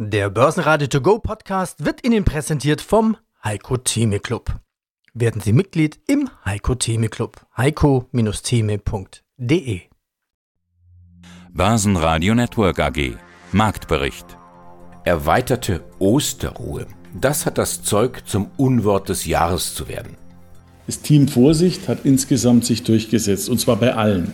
Der Börsenradio To Go Podcast wird Ihnen präsentiert vom Heiko Theme Club. Werden Sie Mitglied im Heiko Theme Club. heiko-theme.de Börsenradio Network AG Marktbericht Erweiterte Osterruhe. Das hat das Zeug zum Unwort des Jahres zu werden. Das Team Vorsicht hat insgesamt sich durchgesetzt, und zwar bei allen.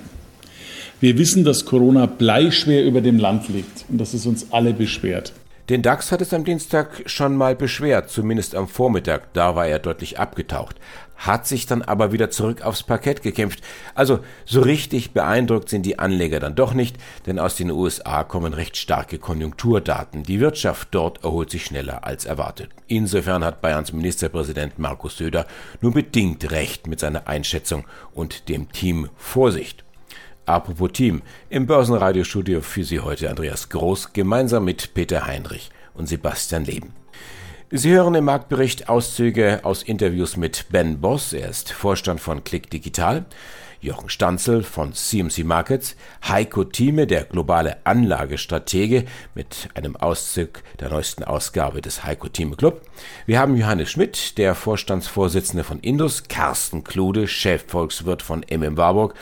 Wir wissen, dass Corona bleischwer über dem Land liegt und dass es uns alle beschwert. Den DAX hat es am Dienstag schon mal beschwert, zumindest am Vormittag, da war er deutlich abgetaucht, hat sich dann aber wieder zurück aufs Parkett gekämpft. Also so richtig beeindruckt sind die Anleger dann doch nicht, denn aus den USA kommen recht starke Konjunkturdaten. Die Wirtschaft dort erholt sich schneller als erwartet. Insofern hat Bayerns Ministerpräsident Markus Söder nur bedingt recht mit seiner Einschätzung und dem Team Vorsicht. Apropos Team, im Börsenradiostudio für Sie heute Andreas Groß gemeinsam mit Peter Heinrich und Sebastian Leben. Sie hören im Marktbericht Auszüge aus Interviews mit Ben Boss, er ist Vorstand von Click Digital, Jochen Stanzel von CMC Markets, Heiko Thieme, der globale Anlagestratege, mit einem Auszug der neuesten Ausgabe des Heiko Thieme Club. Wir haben Johannes Schmidt, der Vorstandsvorsitzende von Indus, Carsten Klude, Chefvolkswirt von MM Warburg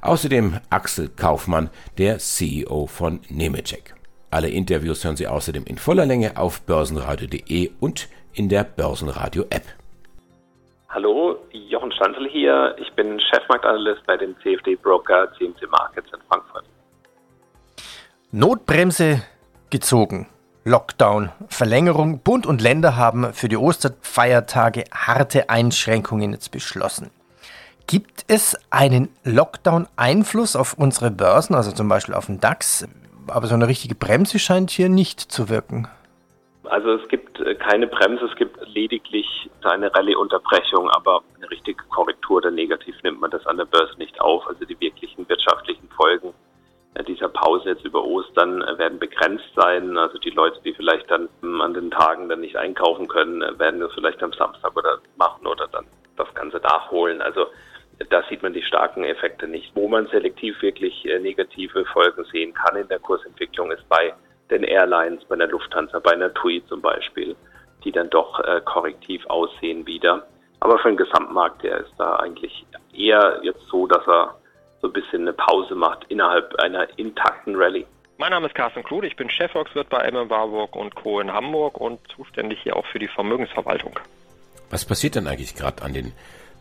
Außerdem Axel Kaufmann, der CEO von Nemetschek. Alle Interviews hören Sie außerdem in voller Länge auf börsenradio.de und in der Börsenradio-App. Hallo, Jochen Stanzel hier. Ich bin Chefmarktanalyst bei dem CFD-Broker CMC Markets in Frankfurt. Notbremse gezogen. Lockdown, Verlängerung. Bund und Länder haben für die Osterfeiertage harte Einschränkungen jetzt beschlossen. Gibt es einen Lockdown-Einfluss auf unsere Börsen, also zum Beispiel auf den DAX? Aber so eine richtige Bremse scheint hier nicht zu wirken. Also es gibt äh, keine Bremse, es gibt lediglich eine Rallye-Unterbrechung, aber eine richtige Korrektur oder negativ nimmt man das an der Börse nicht auf. Also die wirklichen wirtschaftlichen Folgen äh, dieser Pause jetzt über Ostern äh, werden begrenzt sein. Also die Leute, die vielleicht dann an den Tagen dann nicht einkaufen können, werden das vielleicht am Samstag oder machen oder dann das Ganze nachholen. Also da sieht man die starken Effekte nicht. Wo man selektiv wirklich äh, negative Folgen sehen kann in der Kursentwicklung ist bei den Airlines, bei der Lufthansa, bei einer TUI zum Beispiel, die dann doch äh, korrektiv aussehen wieder. Aber für den Gesamtmarkt, der ist da eigentlich eher jetzt so, dass er so ein bisschen eine Pause macht innerhalb einer intakten Rallye. Mein Name ist Carsten Klude, ich bin Chefvolkswirt bei MM Warburg und Co. in Hamburg und zuständig hier auch für die Vermögensverwaltung. Was passiert denn eigentlich gerade an den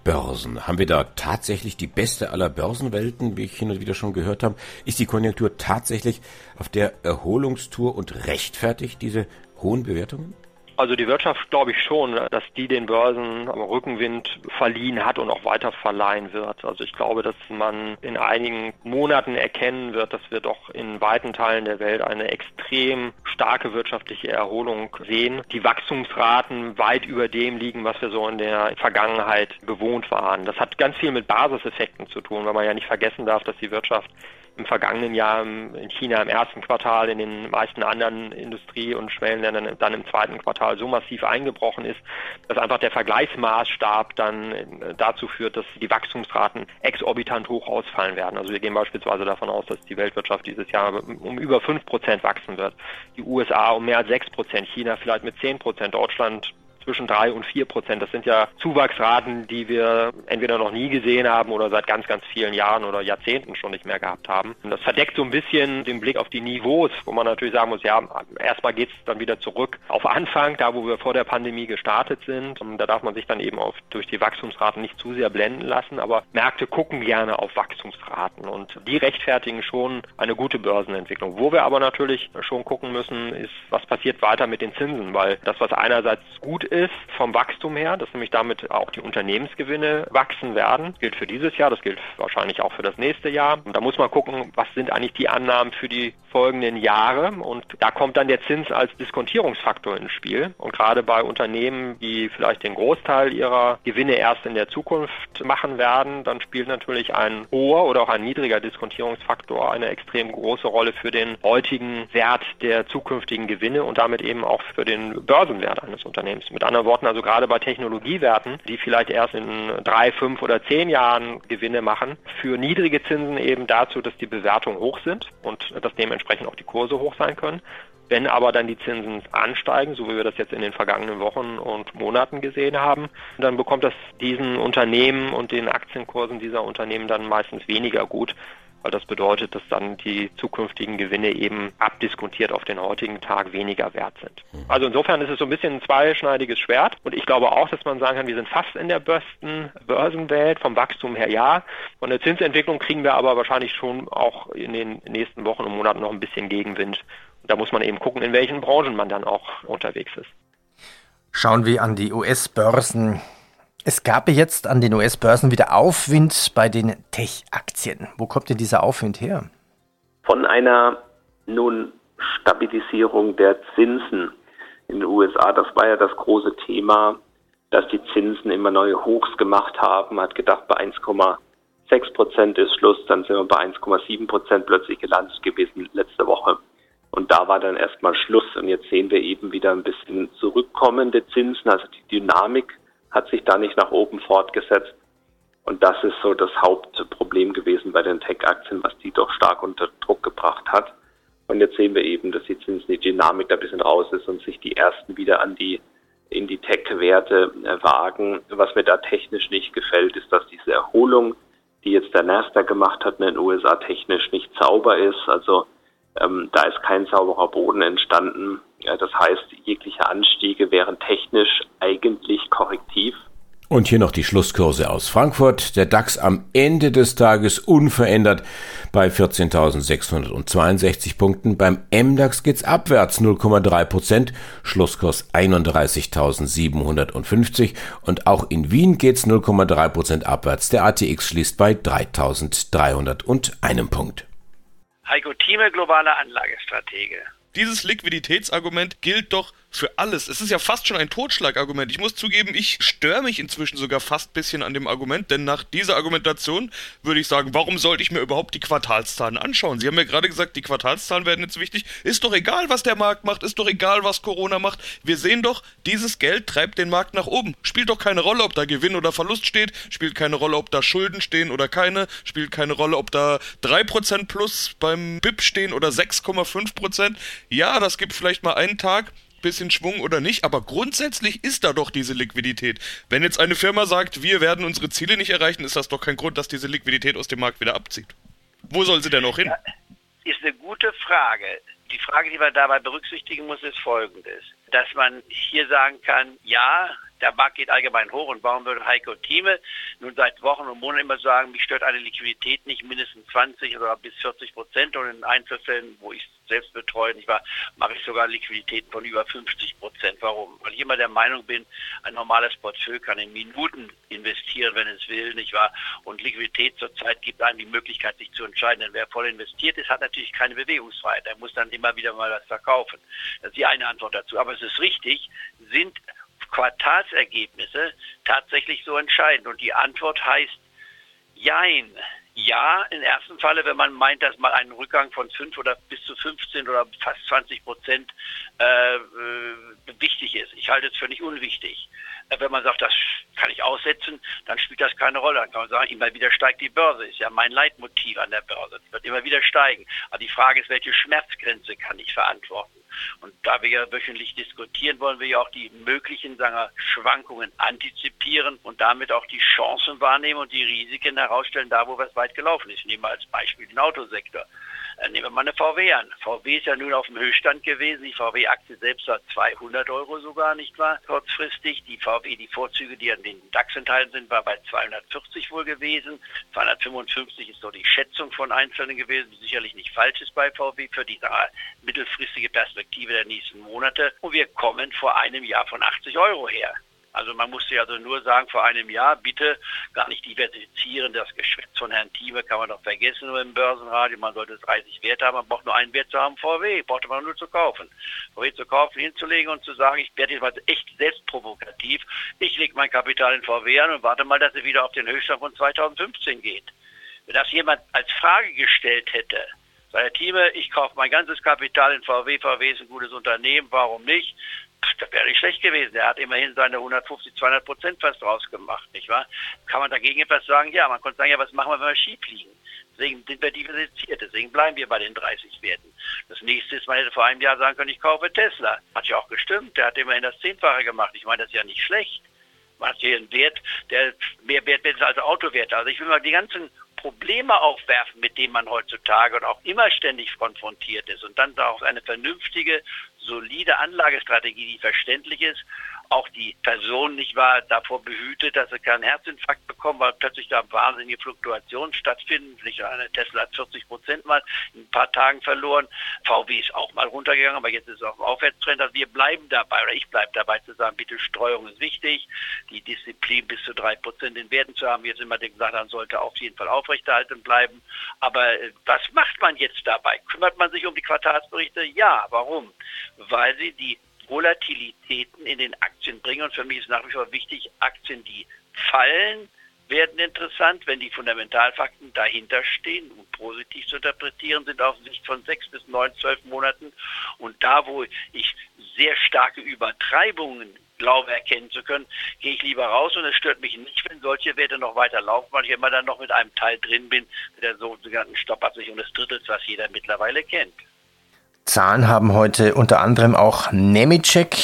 Börsen. Haben wir da tatsächlich die beste aller Börsenwelten, wie ich hin und wieder schon gehört habe? Ist die Konjunktur tatsächlich auf der Erholungstour und rechtfertigt diese hohen Bewertungen? Also die Wirtschaft glaube ich schon, dass die den Börsen Rückenwind verliehen hat und auch weiter verleihen wird. Also ich glaube, dass man in einigen Monaten erkennen wird, dass wir doch in weiten Teilen der Welt eine extrem starke wirtschaftliche Erholung sehen. Die Wachstumsraten weit über dem liegen, was wir so in der Vergangenheit gewohnt waren. Das hat ganz viel mit Basiseffekten zu tun, weil man ja nicht vergessen darf, dass die Wirtschaft im vergangenen Jahr in China im ersten Quartal, in den meisten anderen Industrie- und Schwellenländern dann im zweiten Quartal so massiv eingebrochen ist, dass einfach der Vergleichsmaßstab dann äh, dazu führt, dass die Wachstumsraten exorbitant hoch ausfallen werden. Also wir gehen beispielsweise davon aus, dass die Weltwirtschaft dieses Jahr um über fünf Prozent wachsen wird. Die USA um mehr als sechs Prozent, China vielleicht mit zehn Prozent, Deutschland zwischen drei und vier Prozent. Das sind ja Zuwachsraten, die wir entweder noch nie gesehen haben oder seit ganz, ganz vielen Jahren oder Jahrzehnten schon nicht mehr gehabt haben. Und das verdeckt so ein bisschen den Blick auf die Niveaus, wo man natürlich sagen muss, ja, erstmal geht es dann wieder zurück auf Anfang, da wo wir vor der Pandemie gestartet sind. Und da darf man sich dann eben auf, durch die Wachstumsraten nicht zu sehr blenden lassen, aber Märkte gucken gerne auf Wachstumsraten und die rechtfertigen schon eine gute Börsenentwicklung. Wo wir aber natürlich schon gucken müssen, ist, was passiert weiter mit den Zinsen, weil das, was einerseits gut ist, ist vom Wachstum her, dass nämlich damit auch die Unternehmensgewinne wachsen werden. Das gilt für dieses Jahr, das gilt wahrscheinlich auch für das nächste Jahr. Und da muss man gucken, was sind eigentlich die Annahmen für die folgenden Jahre. Und da kommt dann der Zins als Diskontierungsfaktor ins Spiel. Und gerade bei Unternehmen, die vielleicht den Großteil ihrer Gewinne erst in der Zukunft machen werden, dann spielt natürlich ein hoher oder auch ein niedriger Diskontierungsfaktor eine extrem große Rolle für den heutigen Wert der zukünftigen Gewinne und damit eben auch für den Börsenwert eines Unternehmens. Mit anderen Worten, also gerade bei Technologiewerten, die vielleicht erst in drei, fünf oder zehn Jahren Gewinne machen, für niedrige Zinsen eben dazu, dass die Bewertungen hoch sind und dass dementsprechend auch die Kurse hoch sein können. Wenn aber dann die Zinsen ansteigen, so wie wir das jetzt in den vergangenen Wochen und Monaten gesehen haben, dann bekommt das diesen Unternehmen und den Aktienkursen dieser Unternehmen dann meistens weniger gut weil das bedeutet, dass dann die zukünftigen Gewinne eben abdiskontiert auf den heutigen Tag weniger wert sind. Mhm. Also insofern ist es so ein bisschen ein zweischneidiges Schwert und ich glaube auch, dass man sagen kann, wir sind fast in der besten Börsenwelt, vom Wachstum her ja. Von der Zinsentwicklung kriegen wir aber wahrscheinlich schon auch in den nächsten Wochen und Monaten noch ein bisschen Gegenwind. Da muss man eben gucken, in welchen Branchen man dann auch unterwegs ist. Schauen wir an die US-Börsen. Es gab jetzt an den US-Börsen wieder Aufwind bei den Tech-Aktien. Wo kommt denn dieser Aufwind her? Von einer nun Stabilisierung der Zinsen in den USA. Das war ja das große Thema, dass die Zinsen immer neue Hochs gemacht haben. Man hat gedacht, bei 1,6 Prozent ist Schluss, dann sind wir bei 1,7 Prozent plötzlich gelandet gewesen letzte Woche. Und da war dann erstmal Schluss. Und jetzt sehen wir eben wieder ein bisschen zurückkommende Zinsen, also die Dynamik hat sich da nicht nach oben fortgesetzt. Und das ist so das Hauptproblem gewesen bei den Tech-Aktien, was die doch stark unter Druck gebracht hat. Und jetzt sehen wir eben, dass die Zinsen, die Dynamik da ein bisschen raus ist und sich die ersten wieder an die, in die Tech-Werte äh, wagen. Was mir da technisch nicht gefällt, ist, dass diese Erholung, die jetzt der Nasdaq gemacht hat in den USA technisch nicht sauber ist. Also ähm, da ist kein sauberer Boden entstanden. Ja, das heißt, jegliche Anstiege wären technisch eigentlich korrektiv. Und hier noch die Schlusskurse aus Frankfurt. Der DAX am Ende des Tages unverändert bei 14.662 Punkten. Beim MDAX geht's abwärts 0,3 Prozent. Schlusskurs 31.750. Und auch in Wien geht's 0,3 Prozent abwärts. Der ATX schließt bei 3.301 Punkt. Heiko Thieme, globaler Anlagestratege. Dieses Liquiditätsargument gilt doch für alles. Es ist ja fast schon ein Totschlagargument. Ich muss zugeben, ich störe mich inzwischen sogar fast ein bisschen an dem Argument, denn nach dieser Argumentation würde ich sagen, warum sollte ich mir überhaupt die Quartalszahlen anschauen? Sie haben ja gerade gesagt, die Quartalszahlen werden jetzt wichtig. Ist doch egal, was der Markt macht, ist doch egal, was Corona macht. Wir sehen doch, dieses Geld treibt den Markt nach oben. Spielt doch keine Rolle, ob da Gewinn oder Verlust steht, spielt keine Rolle, ob da Schulden stehen oder keine, spielt keine Rolle, ob da 3% plus beim BIP stehen oder 6,5%. Ja, das gibt vielleicht mal einen Tag, bisschen Schwung oder nicht, aber grundsätzlich ist da doch diese Liquidität. Wenn jetzt eine Firma sagt, wir werden unsere Ziele nicht erreichen, ist das doch kein Grund, dass diese Liquidität aus dem Markt wieder abzieht. Wo soll sie denn noch hin? Ist eine gute Frage. Die Frage, die man dabei berücksichtigen muss, ist folgendes. Dass man hier sagen kann, ja, der Markt geht allgemein hoch und warum würde Heiko Thieme nun seit Wochen und Monaten immer sagen, mich stört eine Liquidität nicht mindestens 20 oder bis 40 Prozent und in Einzelfällen, wo ich selbst betreue, nicht wahr, mache ich sogar Liquiditäten von über 50 Prozent. Warum? Weil ich immer der Meinung bin, ein normales Portfolio kann in Minuten investieren, wenn es will, nicht wahr? Und Liquidität zurzeit gibt einem die Möglichkeit, sich zu entscheiden. Denn wer voll investiert ist, hat natürlich keine Bewegungsfreiheit. Er muss dann immer wieder mal was verkaufen. Das ist die eine Antwort dazu. Aber es ist richtig, sind Quartalsergebnisse tatsächlich so entscheidend? Und die Antwort heißt Jein. Ja, im ersten Falle, wenn man meint, dass mal ein Rückgang von 5 oder bis zu 15 oder fast 20 Prozent äh, äh, wichtig ist. Ich halte es für nicht unwichtig. Wenn man sagt, das kann ich aussetzen, dann spielt das keine Rolle. Dann kann man sagen, immer wieder steigt die Börse. Ist ja mein Leitmotiv an der Börse. Die wird immer wieder steigen. Aber die Frage ist, welche Schmerzgrenze kann ich verantworten? Und da wir ja wöchentlich diskutieren, wollen wir ja auch die möglichen sagen wir, Schwankungen antizipieren und damit auch die Chancen wahrnehmen und die Risiken herausstellen, da wo was weit gelaufen ist. Nehmen wir als Beispiel den Autosektor. Nehmen wir mal eine VW an. VW ist ja nun auf dem Höchststand gewesen. Die VW-Aktie selbst war 200 Euro sogar, nicht wahr? Kurzfristig. Die VW, die Vorzüge, die an den DAX enthalten sind, war bei 240 wohl gewesen. 255 ist so die Schätzung von Einzelnen gewesen, die sicherlich nicht falsch ist bei VW für die mittelfristige Perspektive der nächsten Monate. Und wir kommen vor einem Jahr von 80 Euro her. Also man musste also nur sagen, vor einem Jahr bitte gar nicht diversifizieren. Das Geschwätz von Herrn Thieme kann man doch vergessen nur im Börsenradio. Man sollte 30 Werte haben, man braucht nur einen Wert zu haben, VW, brauchte man nur zu kaufen. VW zu kaufen, hinzulegen und zu sagen, ich werde jetzt mal echt selbstprovokativ. Ich lege mein Kapital in VW an und warte mal, dass er wieder auf den Höchststand von 2015 geht. Wenn das jemand als Frage gestellt hätte, sei Thieme, ich kaufe mein ganzes Kapital in VW, VW ist ein gutes Unternehmen, warum nicht? Das wäre nicht schlecht gewesen. Er hat immerhin seine 150, 200 Prozent fast rausgemacht, nicht wahr? Kann man dagegen etwas sagen? Ja, man konnte sagen, ja, was machen wir, wenn wir schief liegen? Deswegen sind wir diversifiziert. Deswegen bleiben wir bei den 30 Werten. Das nächste ist, man hätte vor einem Jahr sagen können, ich kaufe Tesla. Hat ja auch gestimmt. Der hat immerhin das Zehnfache gemacht. Ich meine, das ist ja nicht schlecht. Man hat hier einen Wert, der mehr wert ist als Autowerte. Also ich will mal die ganzen Probleme aufwerfen, mit denen man heutzutage und auch immer ständig konfrontiert ist und dann auch eine vernünftige, solide Anlagestrategie, die verständlich ist auch die Person nicht wahr davor behütet, dass sie keinen Herzinfarkt bekommen, weil plötzlich da wahnsinnige Fluktuationen stattfinden. Eine Tesla hat 40 Prozent mal in ein paar Tagen verloren. VW ist auch mal runtergegangen, aber jetzt ist es auf dem Aufwärtstrend. Also wir bleiben dabei, oder ich bleibe dabei zu sagen, bitte Streuung ist wichtig. Die Disziplin bis zu drei Prozent in Werten zu haben, jetzt immer gesagt haben, sollte auf jeden Fall aufrechterhalten bleiben. Aber äh, was macht man jetzt dabei? Kümmert man sich um die Quartalsberichte? Ja. Warum? Weil sie die Volatilitäten in den Aktien bringen. Und für mich ist nach wie vor wichtig, Aktien, die fallen, werden interessant, wenn die Fundamentalfakten dahinter stehen und positiv zu interpretieren sind auf Sicht von sechs bis neun, zwölf Monaten. Und da, wo ich sehr starke Übertreibungen glaube erkennen zu können, gehe ich lieber raus und es stört mich nicht, wenn solche Werte noch weiter laufen, weil ich immer dann noch mit einem Teil drin bin, mit der sogenannten Stoppabsicherung des Drittels, was jeder mittlerweile kennt. Zahlen haben heute unter anderem auch Nemitschek.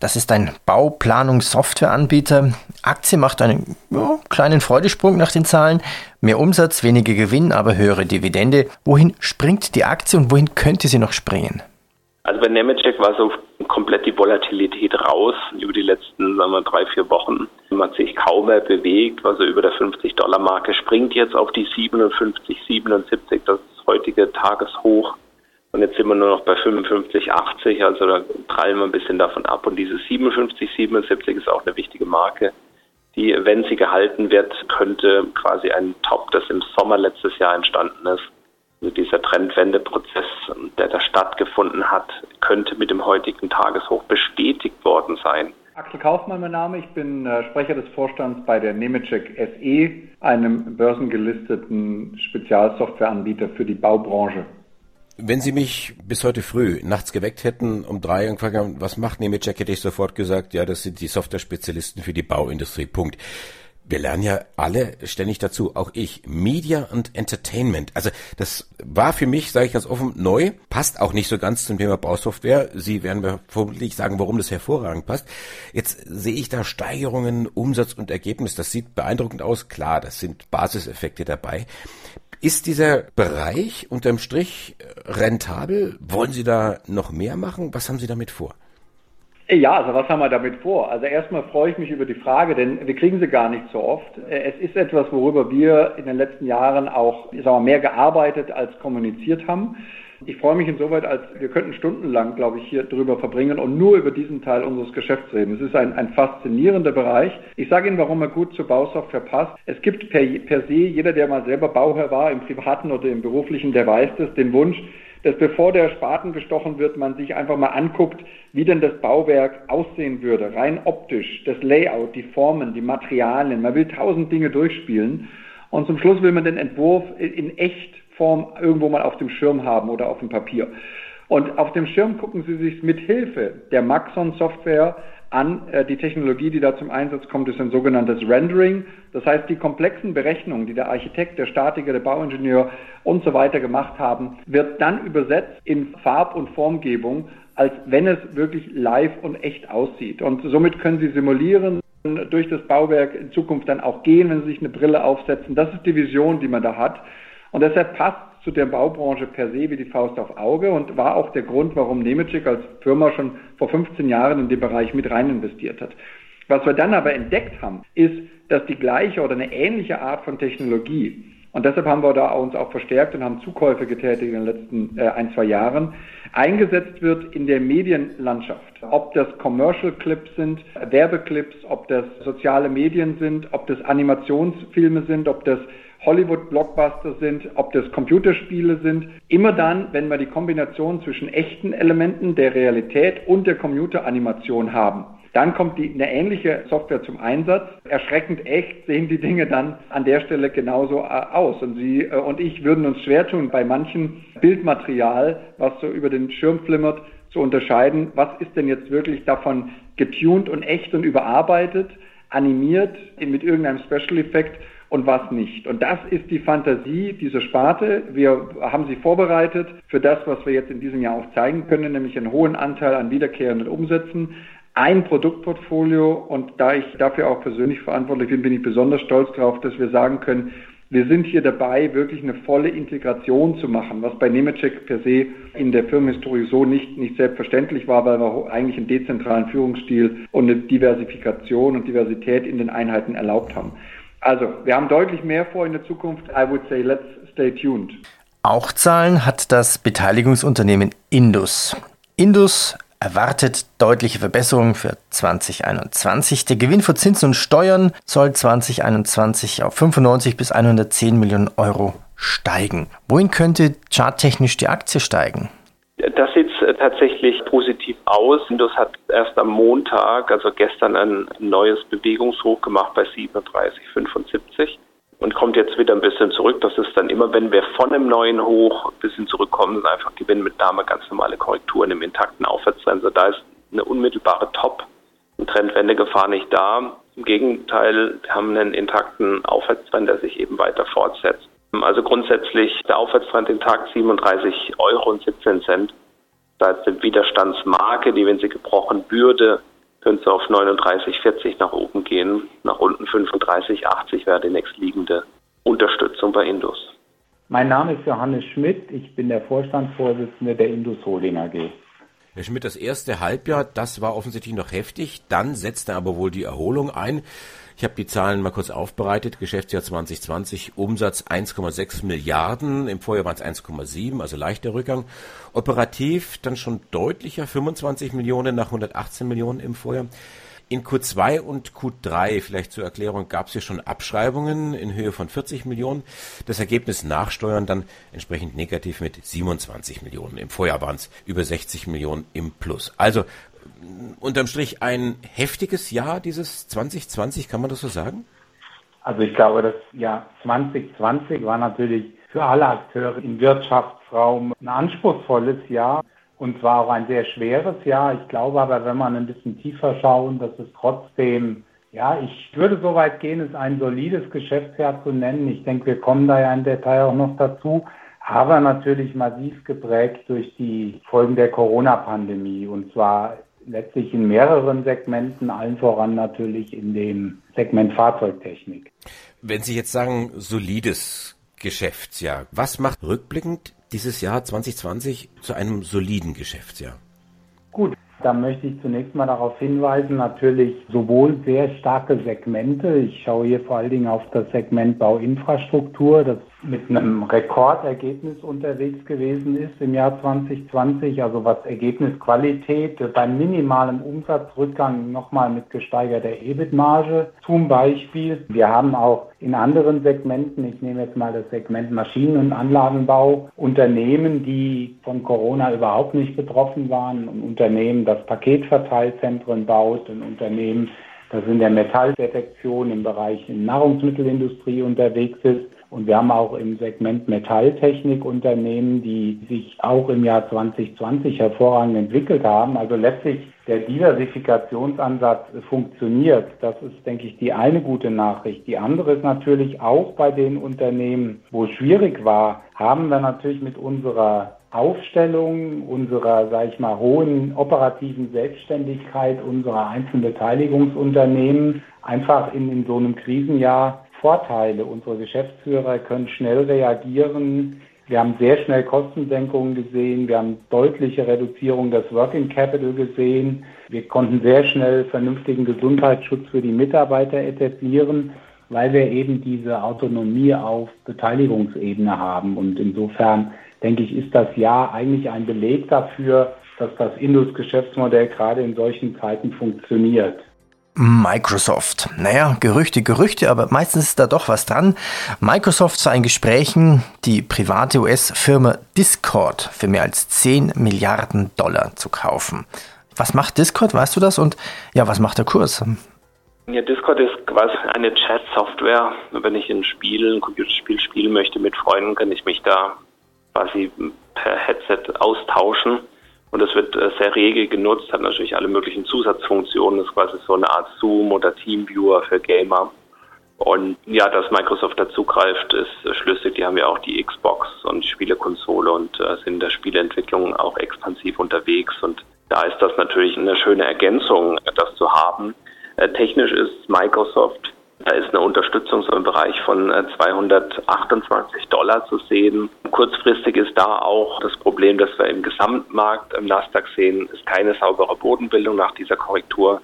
Das ist ein Bauplanungssoftwareanbieter. Aktie macht einen ja, kleinen Freudesprung nach den Zahlen. Mehr Umsatz, weniger Gewinn, aber höhere Dividende. Wohin springt die Aktie und wohin könnte sie noch springen? Also bei Nemetschek war so komplett die Volatilität raus über die letzten, sagen wir, drei, vier Wochen. Man hat sich kaum mehr bewegt, war so über der 50-Dollar-Marke, springt jetzt auf die 57, 77, das heutige Tageshoch. Und jetzt sind wir nur noch bei 55, 80, also da prallen wir ein bisschen davon ab. Und diese 57, 77 ist auch eine wichtige Marke, die, wenn sie gehalten wird, könnte quasi ein Top, das im Sommer letztes Jahr entstanden ist. Also dieser Trendwendeprozess, der da stattgefunden hat, könnte mit dem heutigen Tageshoch bestätigt worden sein. Axel Kaufmann, mein Name. Ich bin äh, Sprecher des Vorstands bei der Nemetschek SE, einem börsengelisteten Spezialsoftwareanbieter für die Baubranche. Wenn Sie mich bis heute früh nachts geweckt hätten um drei und gefragt haben, was macht Nemetschek, hätte ich sofort gesagt, ja, das sind die Software-Spezialisten für die Bauindustrie. Punkt. Wir lernen ja alle ständig dazu, auch ich, Media und Entertainment. Also das war für mich, sage ich ganz offen, neu, passt auch nicht so ganz zum Thema Bausoftware. Sie werden mir vermutlich sagen, warum das hervorragend passt. Jetzt sehe ich da Steigerungen, Umsatz und Ergebnis. Das sieht beeindruckend aus. Klar, das sind Basiseffekte dabei. Ist dieser Bereich unterm Strich äh, rentabel? Wollen Sie da noch mehr machen? Was haben Sie damit vor? Ja, also was haben wir damit vor? Also erstmal freue ich mich über die Frage, denn wir kriegen sie gar nicht so oft. Äh, es ist etwas, worüber wir in den letzten Jahren auch ich sag mal, mehr gearbeitet als kommuniziert haben. Ich freue mich insoweit, als wir könnten stundenlang, glaube ich, hier drüber verbringen und nur über diesen Teil unseres Geschäfts reden. Es ist ein, ein faszinierender Bereich. Ich sage Ihnen, warum er gut zur Bausoftware passt. Es gibt per, per se, jeder, der mal selber Bauherr war, im privaten oder im beruflichen, der weiß das, den Wunsch, dass bevor der Spaten gestochen wird, man sich einfach mal anguckt, wie denn das Bauwerk aussehen würde, rein optisch, das Layout, die Formen, die Materialien. Man will tausend Dinge durchspielen und zum Schluss will man den Entwurf in echt Form irgendwo mal auf dem Schirm haben oder auf dem Papier. Und auf dem Schirm gucken Sie sich mit Hilfe der Maxon Software an. Äh, die Technologie, die da zum Einsatz kommt, ist ein sogenanntes Rendering. Das heißt, die komplexen Berechnungen, die der Architekt, der Statiker, der Bauingenieur und so weiter gemacht haben, wird dann übersetzt in Farb- und Formgebung, als wenn es wirklich live und echt aussieht. Und somit können Sie simulieren, durch das Bauwerk in Zukunft dann auch gehen, wenn Sie sich eine Brille aufsetzen. Das ist die Vision, die man da hat. Und deshalb passt zu der Baubranche per se wie die Faust auf Auge und war auch der Grund, warum Nemetschek als Firma schon vor 15 Jahren in den Bereich mit rein investiert hat. Was wir dann aber entdeckt haben, ist, dass die gleiche oder eine ähnliche Art von Technologie, und deshalb haben wir da uns auch verstärkt und haben Zukäufe getätigt in den letzten äh, ein, zwei Jahren, eingesetzt wird in der Medienlandschaft. Ob das Commercial Clips sind, Werbeclips, ob das soziale Medien sind, ob das Animationsfilme sind, ob das Hollywood-Blockbuster sind, ob das Computerspiele sind. Immer dann, wenn wir die Kombination zwischen echten Elementen der Realität und der Computeranimation haben. Dann kommt die, eine ähnliche Software zum Einsatz. Erschreckend echt sehen die Dinge dann an der Stelle genauso äh, aus. Und Sie äh, und ich würden uns schwer tun, bei manchen Bildmaterial, was so über den Schirm flimmert, zu unterscheiden, was ist denn jetzt wirklich davon getuned und echt und überarbeitet, animiert mit irgendeinem Special Effekt und was nicht. Und das ist die Fantasie dieser Sparte. Wir haben sie vorbereitet für das, was wir jetzt in diesem Jahr auch zeigen können, nämlich einen hohen Anteil an wiederkehrenden Umsätzen, ein Produktportfolio und da ich dafür auch persönlich verantwortlich bin, bin ich besonders stolz darauf, dass wir sagen können, wir sind hier dabei, wirklich eine volle Integration zu machen, was bei Nemetschek per se in der Firmenhistorie so nicht, nicht selbstverständlich war, weil wir eigentlich einen dezentralen Führungsstil und eine Diversifikation und Diversität in den Einheiten erlaubt haben. Also, wir haben deutlich mehr vor in der Zukunft. I would say, let's stay tuned. Auch Zahlen hat das Beteiligungsunternehmen Indus. Indus erwartet deutliche Verbesserungen für 2021. Der Gewinn vor Zinsen und Steuern soll 2021 auf 95 bis 110 Millionen Euro steigen. Wohin könnte charttechnisch die Aktie steigen? Das sieht tatsächlich positiv aus. Indus hat erst am Montag, also gestern, ein neues Bewegungshoch gemacht bei 37,75 und kommt jetzt wieder ein bisschen zurück. Das ist dann immer, wenn wir von einem neuen Hoch ein bisschen zurückkommen, sind einfach Gewinnmitnahme, ganz normale Korrekturen im intakten Aufwärtstrend. Also da ist eine unmittelbare Top- und Trendwendegefahr nicht da. Im Gegenteil, wir haben einen intakten Aufwärtstrend, der sich eben weiter fortsetzt. Also grundsätzlich der Aufwärtstrend intakt 37 Euro und 17 Cent. Da ist eine Widerstandsmarke, die, wenn sie gebrochen würde, könnte auf 39,40 nach oben gehen. Nach unten 35,80 wäre die nächstliegende Unterstützung bei Indus. Mein Name ist Johannes Schmidt. Ich bin der Vorstandsvorsitzende der Indus Holding AG. Herr Schmidt, das erste Halbjahr, das war offensichtlich noch heftig. Dann setzte aber wohl die Erholung ein. Ich habe die Zahlen mal kurz aufbereitet. Geschäftsjahr 2020, Umsatz 1,6 Milliarden, im Vorjahr waren es 1,7, also leichter Rückgang. Operativ dann schon deutlicher, 25 Millionen nach 118 Millionen im Vorjahr. In Q2 und Q3, vielleicht zur Erklärung, gab es hier schon Abschreibungen in Höhe von 40 Millionen. Das Ergebnis nachsteuern dann entsprechend negativ mit 27 Millionen. Im Vorjahr waren es über 60 Millionen im Plus. Also unterm Strich ein heftiges Jahr, dieses 2020, kann man das so sagen? Also ich glaube, das Jahr 2020 war natürlich für alle Akteure im Wirtschaftsraum ein anspruchsvolles Jahr und zwar auch ein sehr schweres Jahr. Ich glaube aber, wenn man ein bisschen tiefer schauen, dass es trotzdem, ja, ich würde so weit gehen, es ein solides Geschäftsjahr zu nennen. Ich denke, wir kommen da ja im Detail auch noch dazu aber natürlich massiv geprägt durch die Folgen der Corona-Pandemie und zwar letztlich in mehreren Segmenten, allen voran natürlich in dem Segment Fahrzeugtechnik. Wenn Sie jetzt sagen, solides Geschäftsjahr, was macht rückblickend dieses Jahr 2020 zu einem soliden Geschäftsjahr? Gut, da möchte ich zunächst mal darauf hinweisen, natürlich sowohl sehr starke Segmente. Ich schaue hier vor allen Dingen auf das Segment Bauinfrastruktur, das mit einem Rekordergebnis unterwegs gewesen ist im Jahr 2020, also was Ergebnisqualität bei minimalem Umsatzrückgang nochmal mit gesteigerter EBIT-Marge zum Beispiel. Wir haben auch in anderen Segmenten, ich nehme jetzt mal das Segment Maschinen- und Anlagenbau, Unternehmen, die von Corona überhaupt nicht betroffen waren, ein Unternehmen, das Paketverteilzentren baut, ein Unternehmen, das in der Metalldetektion im Bereich Nahrungsmittelindustrie unterwegs ist und wir haben auch im Segment Metalltechnik Unternehmen, die sich auch im Jahr 2020 hervorragend entwickelt haben. Also letztlich der Diversifikationsansatz funktioniert. Das ist, denke ich, die eine gute Nachricht. Die andere ist natürlich auch bei den Unternehmen, wo es schwierig war, haben wir natürlich mit unserer Aufstellung unserer, sage ich mal, hohen operativen Selbstständigkeit unserer einzelnen Beteiligungsunternehmen einfach in, in so einem Krisenjahr Vorteile. Unsere Geschäftsführer können schnell reagieren. Wir haben sehr schnell Kostensenkungen gesehen. Wir haben deutliche Reduzierung des Working Capital gesehen. Wir konnten sehr schnell vernünftigen Gesundheitsschutz für die Mitarbeiter etablieren, weil wir eben diese Autonomie auf Beteiligungsebene haben. Und insofern denke ich, ist das Jahr eigentlich ein Beleg dafür, dass das Indus-Geschäftsmodell gerade in solchen Zeiten funktioniert. Microsoft. Naja, Gerüchte, Gerüchte, aber meistens ist da doch was dran. Microsoft sei in Gesprächen, die private US-Firma Discord für mehr als 10 Milliarden Dollar zu kaufen. Was macht Discord, weißt du das? Und ja, was macht der Kurs? Ja, Discord ist quasi eine Chat-Software. Wenn ich ein Spiel, ein Computerspiel spielen möchte mit Freunden, kann ich mich da quasi per Headset austauschen. Und es wird äh, sehr rege genutzt, hat natürlich alle möglichen Zusatzfunktionen. Das ist quasi so eine Art Zoom oder Teamviewer für Gamer. Und ja, dass Microsoft dazugreift, ist schlüssig. Die haben ja auch die Xbox und Spielekonsole und äh, sind in der Spieleentwicklung auch expansiv unterwegs. Und da ist das natürlich eine schöne Ergänzung, das zu haben. Äh, technisch ist Microsoft, da ist eine Unterstützung so im Bereich von 228 äh, Dollar zu sehen. Kurzfristig ist da auch das Problem, dass wir im Gesamtmarkt im Nasdaq sehen, ist keine saubere Bodenbildung nach dieser Korrektur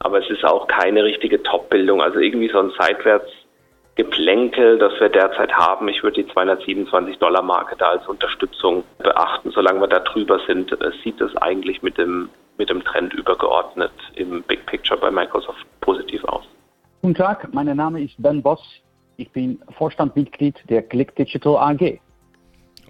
aber es ist auch keine richtige Top-Bildung. Also irgendwie so ein Seitwärtsgeplänkel, das wir derzeit haben. Ich würde die 227 Dollar Marke da als Unterstützung beachten. Solange wir da drüber sind, äh, sieht es eigentlich mit dem, mit dem Trend übergeordnet im Big Picture bei Microsoft positiv aus. Guten Tag, mein Name ist Ben Boss. Ich bin Vorstandmitglied der Click Digital AG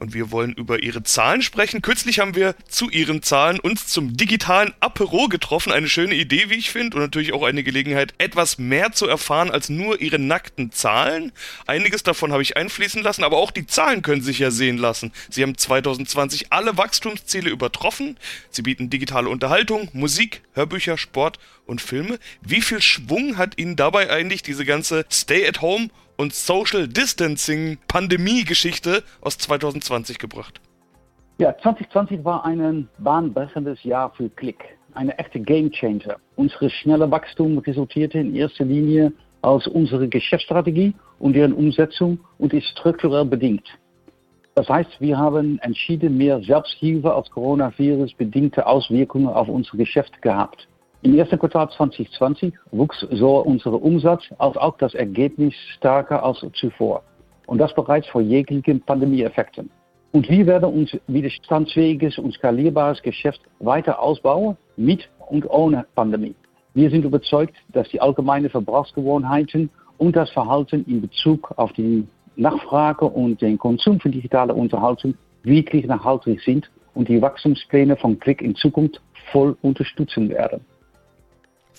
und wir wollen über ihre Zahlen sprechen. Kürzlich haben wir zu ihren Zahlen uns zum digitalen Apero getroffen. Eine schöne Idee, wie ich finde, und natürlich auch eine Gelegenheit, etwas mehr zu erfahren als nur ihre nackten Zahlen. Einiges davon habe ich einfließen lassen, aber auch die Zahlen können sich ja sehen lassen. Sie haben 2020 alle Wachstumsziele übertroffen. Sie bieten digitale Unterhaltung, Musik, Hörbücher, Sport und Filme. Wie viel Schwung hat Ihnen dabei eigentlich diese ganze Stay-at-Home und Social Distancing Pandemie-Geschichte aus 2020 gebracht? Ja, 2020 war ein bahnbrechendes Jahr für Klick. Eine echte Gamechanger. Unser schnelle Wachstum resultierte in erster Linie aus unserer Geschäftsstrategie und deren Umsetzung und ist strukturell bedingt. Das heißt, wir haben entschieden mehr Selbsthilfe als Coronavirus bedingte Auswirkungen auf unser Geschäft gehabt. Im ersten Quartal 2020 wuchs so unser Umsatz als auch das Ergebnis stärker als zuvor. Und das bereits vor jeglichen Pandemieeffekten. Und wir werden unser widerstandsfähiges und skalierbares Geschäft weiter ausbauen, mit und ohne Pandemie. Wir sind überzeugt, dass die allgemeinen Verbrauchsgewohnheiten und das Verhalten in Bezug auf die Nachfrage und den Konsum für digitale Unterhaltung wirklich nachhaltig sind und die Wachstumspläne von Click in Zukunft voll unterstützen werden.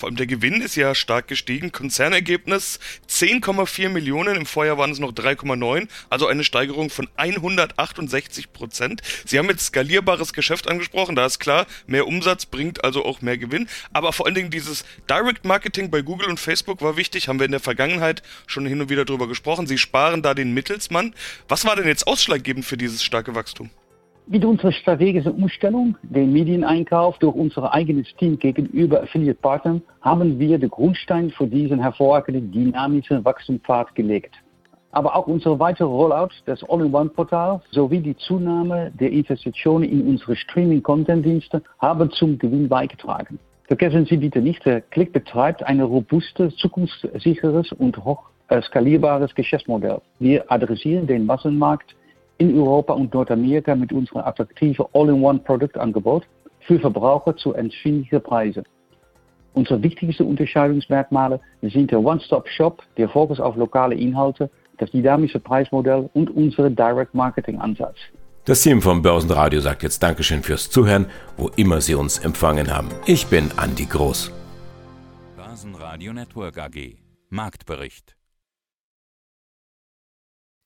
Vor allem der Gewinn ist ja stark gestiegen. Konzernergebnis 10,4 Millionen, im Vorjahr waren es noch 3,9, also eine Steigerung von 168 Prozent. Sie haben jetzt skalierbares Geschäft angesprochen, da ist klar, mehr Umsatz bringt also auch mehr Gewinn. Aber vor allen Dingen dieses Direct Marketing bei Google und Facebook war wichtig, haben wir in der Vergangenheit schon hin und wieder drüber gesprochen. Sie sparen da den Mittelsmann. Was war denn jetzt ausschlaggebend für dieses starke Wachstum? Mit unserer strategischen Umstellung, den Medieneinkauf durch unser eigenes Team gegenüber Affiliate-Partnern, haben wir den Grundstein für diesen hervorragenden dynamischen Wachstumspfad gelegt. Aber auch unser weiterer Rollout des All-in-One-Portals sowie die Zunahme der Investitionen in unsere Streaming-Content-Dienste haben zum Gewinn beigetragen. Vergessen Sie bitte nicht, der Click betreibt ein robustes, zukunftssicheres und hoch skalierbares Geschäftsmodell. Wir adressieren den Massenmarkt in Europa und Nordamerika mit unserem attraktiven All-in-One-Produktangebot für Verbraucher zu erschwinglichen Preisen. Unsere wichtigsten Unterscheidungsmerkmale sind der One-Stop-Shop, der Fokus auf lokale Inhalte, das dynamische Preismodell und unser Direct-Marketing-Ansatz. Das Team vom Börsenradio sagt jetzt Dankeschön fürs Zuhören, wo immer Sie uns empfangen haben. Ich bin Andi Groß. Börsenradio Network AG. Marktbericht.